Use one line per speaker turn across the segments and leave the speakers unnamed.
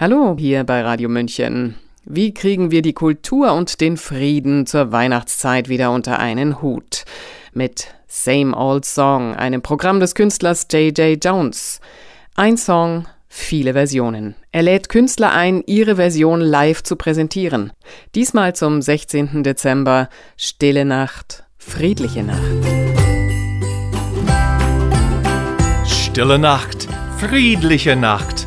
Hallo hier bei Radio München. Wie kriegen wir die Kultur und den Frieden zur Weihnachtszeit wieder unter einen Hut? Mit Same Old Song, einem Programm des Künstlers J.J. Jones. Ein Song, viele Versionen. Er lädt Künstler ein, ihre Version live zu präsentieren. Diesmal zum 16. Dezember Stille Nacht, friedliche Nacht.
Stille Nacht, friedliche Nacht.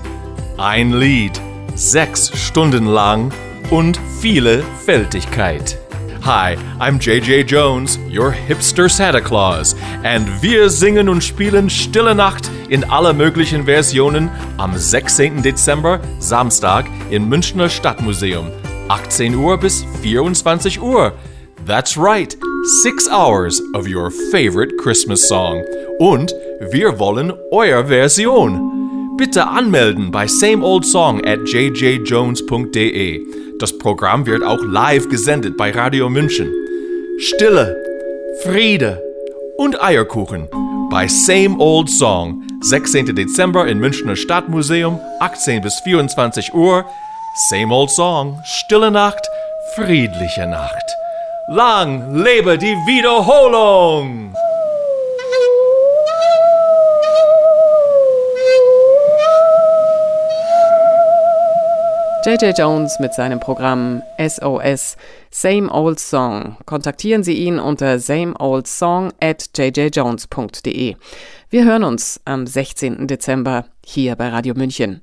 Ein Lied, sechs Stunden lang und viele Fältigkeit. Hi, I'm JJ Jones, your hipster Santa Claus, and wir singen und spielen Stille Nacht in aller möglichen Versionen am 16. Dezember, Samstag, im Münchner Stadtmuseum, 18 Uhr bis 24 Uhr. That's right, six hours of your favorite Christmas song. Und wir wollen eure Version. Bitte anmelden bei sameoldsong at jjjones.de. Das Programm wird auch live gesendet bei Radio München. Stille, Friede und Eierkuchen bei Same Old Song, 16. Dezember im Münchner Stadtmuseum, 18 bis 24 Uhr. Same Old Song, Stille Nacht, friedliche Nacht. Lang lebe die Wiederholung!
JJ Jones mit seinem Programm SOS Same Old Song. Kontaktieren Sie ihn unter sameoldsong at jjjones.de. Wir hören uns am 16. Dezember hier bei Radio München.